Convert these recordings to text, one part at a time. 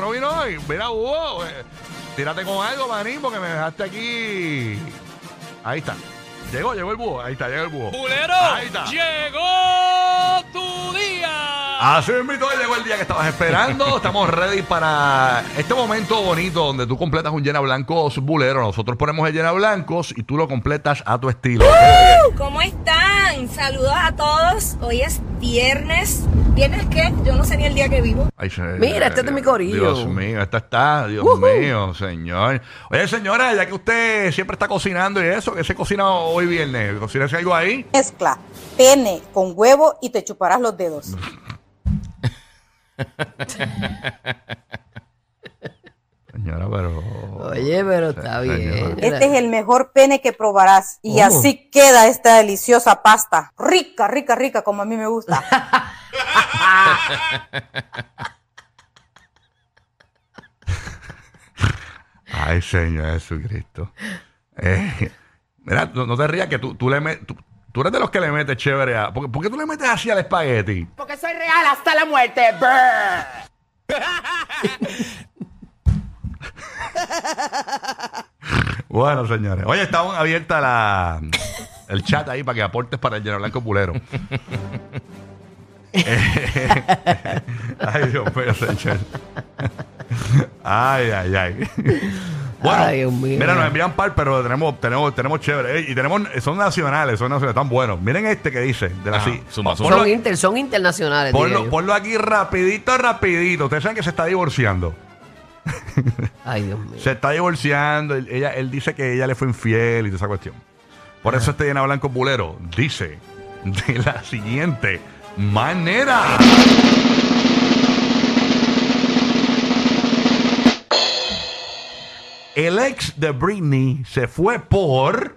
no vino hoy. Mira, Hugo, eh, tírate con algo, manín, porque me dejaste aquí. Ahí está. Llegó, llegó el búho. Ahí está, llegó el búho. ¡Bulero! Ahí está. ¡Llegó tu día! Así mismo llegó el día que estabas esperando. Estamos ready para este momento bonito donde tú completas un llena blancos bulero. Nosotros ponemos el llena blancos y tú lo completas a tu estilo. ¿Cómo están? Saludos a todos. Hoy es viernes. ¿Viernes qué? Yo no sé ni el día que vivo. Ay, se- Mira, este es de mi corillo. Dios mío, esta está, Dios mío, señor. Oye, señora, ya que usted siempre está cocinando y eso, ¿qué se cocina hoy viernes? ¿Cocínese algo ahí? Mezcla pene con huevo y te chuparás los dedos. Señora, pero. Oye, pero está Señora. bien. Este es el mejor pene que probarás. Y Oh. así queda esta deliciosa pasta. Rica, rica, rica, como a mí me gusta. Ay, Señor Jesucristo. Eh, mira, no, no te rías que tú, tú le metes. Tú, tú eres de los que le metes chévere a. ¿Por, qué- por qué tú le metes así al espagueti? Porque soy real hasta la muerte. Bueno, señores. Oye, estamos abierta la, el chat ahí para que aportes para el Lleno Blanco Pulero. Ay, Dios mío, señor. Ay, ay, ay. Bueno, Ay, Dios mío. mira, nos envían par, pero tenemos, tenemos, tenemos chévere. Eh, Y tenemos, son nacionales, son nacionales, están buenos. Miren este que dice, de la Ajá, sí. suma, Pon- suma. ponlo, Son, inter, son internacionales. ponlo aquí rapidito, rapidito. Ustedes saben que se está divorciando. Ay, Dios mío. Se está divorciando. Él, ella, él dice que ella le fue infiel y toda esa cuestión. Por eso este llena blanco bulero dice de la siguiente manera. El ex de Britney se fue por.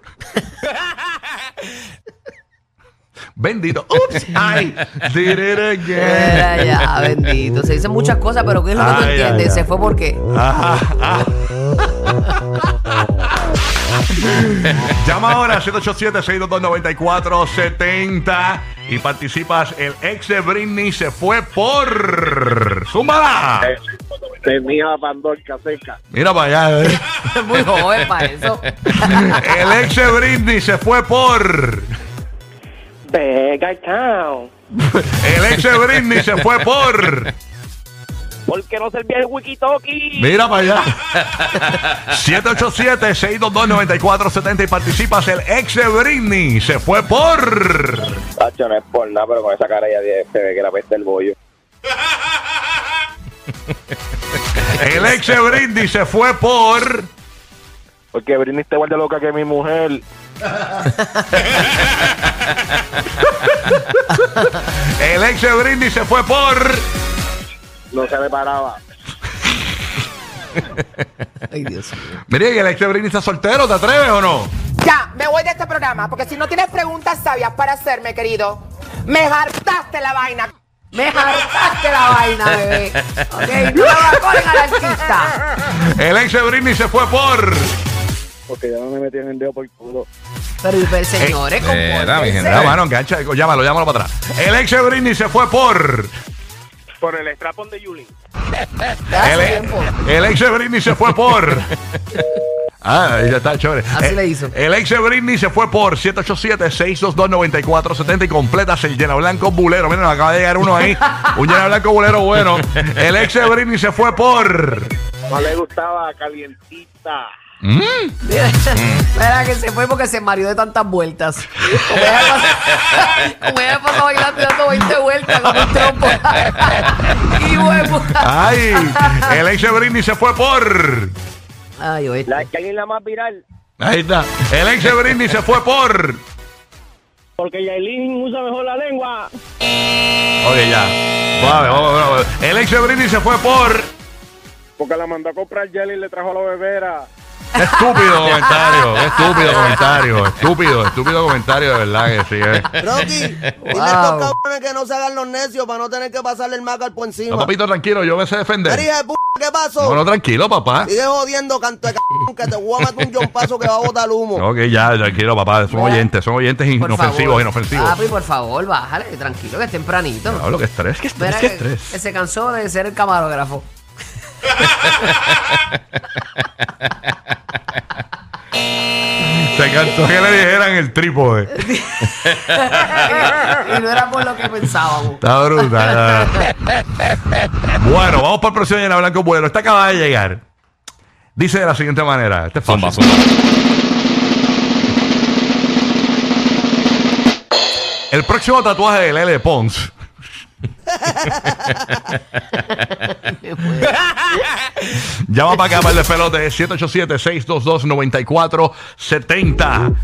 Bendito. Ups. Ay. Did it again. Era ya, bendito. Se dicen muchas cosas, pero ¿qué es lo que tú Ay, entiendes? ay. Se fue porque. Ajá, ah. Llama ahora al 787-622-9470 y participas. El ex de Britney se fue por. ¡Zúmbala! Tenía Pandorca seca. Mira para allá. eh. Es muy joven para eso. El ex de Britney se fue por. Vega Town. El ex de Britney se fue por. ¿Por qué no servía el wiki-talkie? Mira para allá. 787-622-9470 y participas. El ex de Britney se fue por. Tacho, no es por nada, pero con esa cara ya se ve que la peste el bollo. El ex de Britney se fue por. Porque Britney está igual de loca que mi mujer. El ex de Britney se fue por. No se le paraba. Ay, Dios mío. Mire, ¿y el ex de Britney está soltero? ¿Te atreves o no? Ya, me voy de este programa, porque si no tienes preguntas sabias para hacerme, querido, me hartaste la vaina. Me hartaste la vaina, bebé. Ok, no le vacolen al artista. El ex de Britney se fue por. Porque ya no me metí en el dedo por culo. Pero, pero señores, Era, mi gente. No, mano, engancha, llámalo, llámalo para atrás. El ex de Britney se fue por. Por el strapón de Yulin. El, el ex de Britney se fue por. Ah, ahí ya está, chévere. Así Eh, le hizo. El ex de Britney se fue por 787-622-9470 y completas el llena blanco bulero. Miren, nos acaba de llegar uno ahí. Un llena blanco bulero bueno. El ex de Britney se fue por. No le gustaba calientita. Espera que se fue porque se mareó de tantas vueltas. Como ella pasó, como ella pasó bailando dando 20 vueltas con un trompo. y huevo. Ay, el ex de Britney se fue por. Ay, oye. La que es la más viral. Ahí está. El ex de Britney se fue por. Porque Yailin usa mejor la lengua. Oye, ya. Vale, vamos, vamos. El ex de Britney se fue por. Porque la mandó a comprar jelly y le trajo a la bebera. Qué estúpido comentario, qué estúpido comentario, estúpido, estúpido comentario, de verdad que sí. eh. Rocky, dile a estos cabrones que no se hagan los necios para no tener que pasarle el maco al por No, encima. papito, tranquilo, yo me sé defender. De p***, ¿qué pasó? No, no, tranquilo, papá. Sigue jodiendo, canto de cabrón, que te voy a meter un jompazo que va a botar humo. Ok, ya, tranquilo, papá. Son oyentes, son oyentes Por inofensivos, favor. inofensivos. Papi, por favor, bájale, tranquilo, que es tempranito. Lo que estrés, que estrés, que, estrés. que se cansó de ser el camarógrafo. Se cantó que le dijeran el trípode. y no era por lo que pensábamos. Está brutal. bueno, vamos para el próximo Llena Blanco Bueno. Esta acaba de llegar. Dice de la siguiente manera. Este es fácil. Zumba, zumba. El próximo tatuaje de Lele Pons. Llama para acá para el despelote 787-622-9470.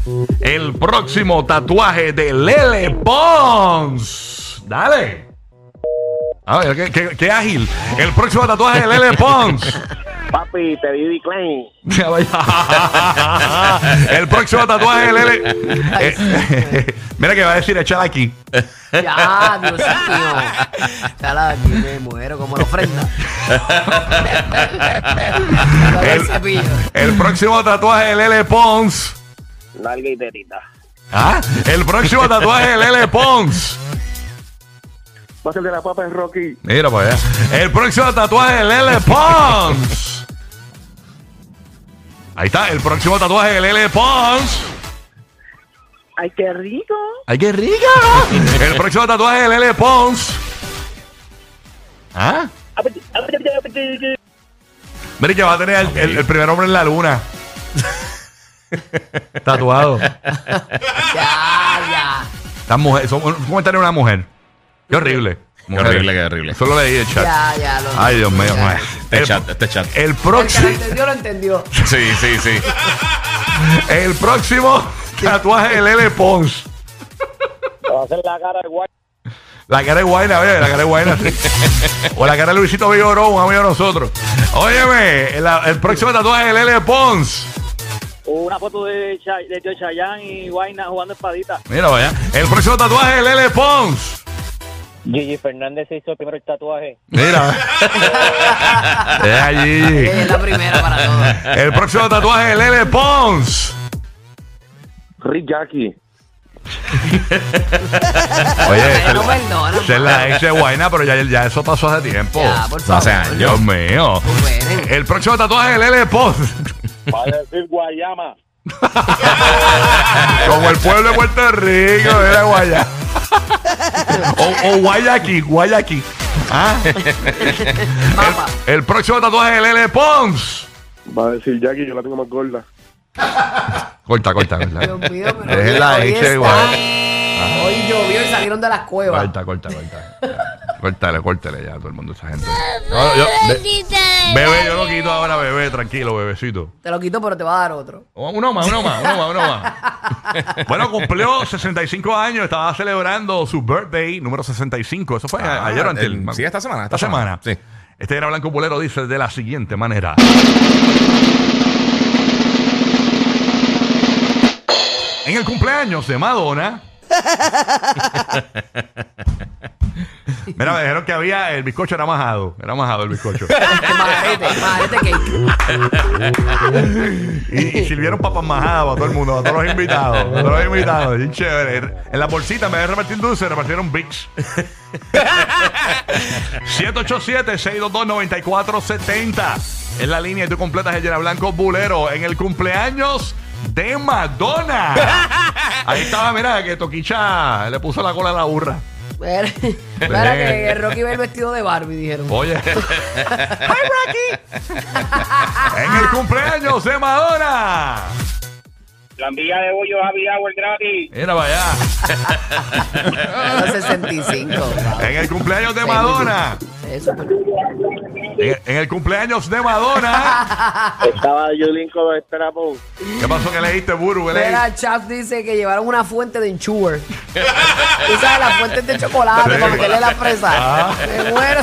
El próximo tatuaje de Lele Pons. Dale. A ver, qué, qué- qué ágil. El próximo tatuaje de Lele Pons. Papi, te di Klein. El próximo tatuaje Lele. Eh, mira que va a decir echar aquí. Ya, Dios mío. Chala, aquí me muero como la ofrenda. el, El, próximo tatuaje de Lele Pons. Larga y tetita. ¿Ah? El próximo tatuaje de Lele Pons. Va a ser de la papa de Rocky. Mira para allá. El próximo tatuaje de Lele Pons. Ahí está, el próximo tatuaje de Lele Pons. Ay, qué rico. ¡Ay, qué rica! El próximo tatuaje de Lele Pons. ¿Ah? Mira que va a tener el, el- el primer hombre en la luna. Tatuado. Ya, ya. Esta mujer, son un comentario de una mujer. Qué horrible. Qué horrible, qué horrible. Solo leí el chat. Ya, ya. Lo, Ay, Dios mío. ya. Este El, chat, este chat. el El que lo próximo, entendió, lo entendió. Sí, sí, sí. el próximo tatuaje de Lele Pons. Va a hacer la cara de guay. La cara de Guayna, oye, la cara de Guayna. sí. o la cara de Luisito Vigoró, un amigo de nosotros. Óyeme, el, el próximo tatuaje de Lele Pons. Una foto de, de Tío Chayanne y Guayna jugando espadita. Mira, vaya. El próximo tatuaje de Lele Pons. Gigi Fernández se hizo primero el tatuaje. Mira. es allí. Es la primera para todos. El próximo tatuaje de Lele Pons. Rick Jackie. Oye, no es- perdona, esa es la ex de Guayna, pero ya, ya eso pasó hace tiempo. Ya, por No hace años. Dios mío. El próximo tatuaje de Lele Pons. Va a decir Guayama. Como el pueblo de Puerto Rico, era Guaya. o, o Guayaquil, Guayaquil. Ah. El, el próximo tatuaje de Lele Pons. Va a decir Jackie, yo la tengo más gorda. Corta, corta, corta. Dios mío, pero Es la hoy Guaya. Hoy llovió y salieron de las cuevas. Corta, corta, corta. Córtale, córtale ya a todo el mundo, esa gente. No, yo- be- bebé, yo lo quito ahora, bebé, tranquilo, bebecito. Te lo quito, pero te va a dar otro. Uno más, uno más, uno más, uno más. Bueno, cumplió 65 años, estaba celebrando su birthday número 65. Eso fue Ah, ayer o antes. el- sí, esta semana, Esta, esta semana. semana, sí. Este era Blanco Bulero, dice de la siguiente manera. En el cumpleaños de Madonna. Mira, me dijeron que había el bizcocho era majado. Era majado el bizcocho. Cake. Y, y sirvieron papas majadas para todo el mundo, para todos los invitados. Para todos los invitados. Chévere. En la bolsita, vez de repartir dulce, repartieron Vicks. 787-622-9470. Es la línea y tú completas el Llena Blanco Bulero en el cumpleaños de Madonna. Ahí estaba, mira, que Toquicha le puso la cola a la burra. Mira, mira que Rocky ve el vestido de Barbie, dijeron. Oye. ¡Hi, Rocky! en el cumpleaños de Madonna. La envía de bollo happy hour gratis. Mira para allá. A los 65. En el cumpleaños de Madonna. Eso, pero- En, en el cumpleaños de Madonna. Estaba Yulín con los trapos. ¿Qué pasó que leíste, Buru? ¿Qué leíste? Mira, Chaps dice que llevaron una fuente de enchuer. Tú sabes, las fuentes de chocolate Sí. para meterle la fresa. Ah. Me muero.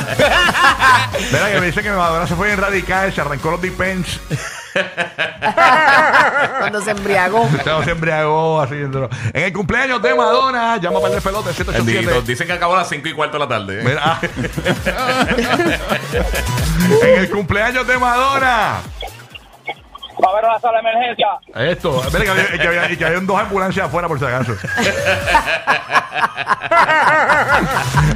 Mira que me dicen que Madonna se fue en radical, se arrancó los depends. Cuando se embriagó. Estaba se embriagó. En el cumpleaños de Madonna, llama para el pelota Bendito. 787. Dicen que acabó a las 5 y cuarto de la tarde. ¿eh? Mira, en el cumpleaños de Madonna. Va a haber una sala de emergencia. Esto, mira que había, que había- y que había dos ambulancias afuera por si acaso.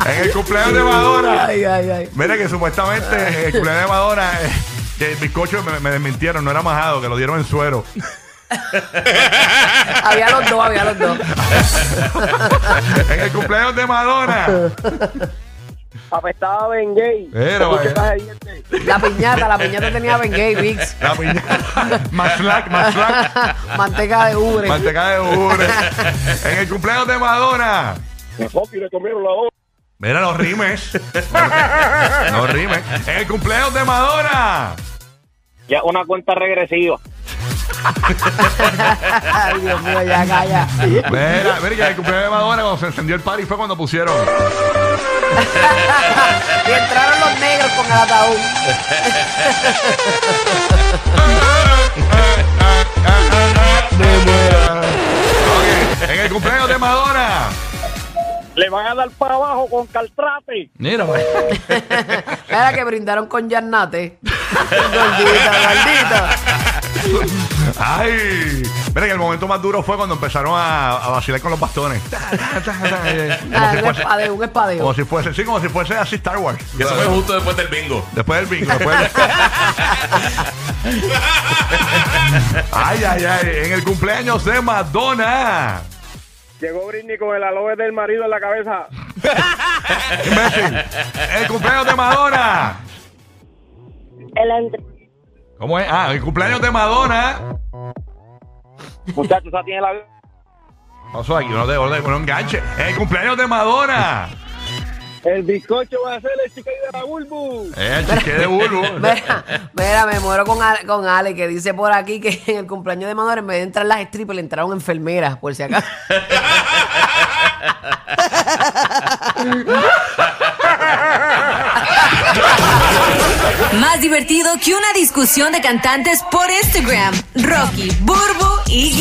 en el cumpleaños de Madonna. Ay, ay, ay. Mira que supuestamente en el cumpleaños de Madonna, eh, que el bizcocho me, me desmintieron, no era majado, que lo dieron en suero. Había los dos, había los dos. en el cumpleaños de Madonna. Apestaba Ben Gay. Con vaya. dientes. La piñata, la piñata tenía Bengay, Vicks. La piña. más slack, más slack. Manteca de ubre. Manteca de ure. En el cumpleaños de Madonna. Papi, le comieron la voz. Mira los rimes. Los rimes. En el cumpleaños de Madonna. Ya una cuenta regresiva. Ay, Dios mío, ya calla. Mira, mira que en el cumpleaños de Madonna cuando se encendió el party fue cuando pusieron. Y entraron los negros con el ataúd. Ok, En el cumpleaños de Madonna. Le van a dar para abajo con caltrate. Mira, pues. Era que brindaron con Yarnate. gordita, gordita. Ay. Mira que el momento más duro fue cuando empezaron a, a vacilar con los bastones. Como si un fuese. espadeo, un espadeo. Como si fuese, sí, como si fuese así Star Wars. Que eso fue justo después del bingo. Después del bingo, después del... Ay, ay, ay. En el cumpleaños de Madonna. Llegó Britney con el aloe del marido en la cabeza. Imbécil. El cumpleaños de Madonna. El Andrés. ¿Cómo es? Ah, el cumpleaños de Madonna. Muchachos, esa tiene la. Pasó aquí, no te no, no enganche. En el cumpleaños de Madonna. El bizcocho va a ser el chica de la bulbu. Eh, el chique de Bulbo. Mira, mira, me muero con Ale, con Ale, que dice por aquí que en el cumpleaños de Madonna, en vez de entrar las strippers, le entraron enfermeras, por si acaso. Más divertido que una discusión de cantantes por Instagram. Rocky, Burbu y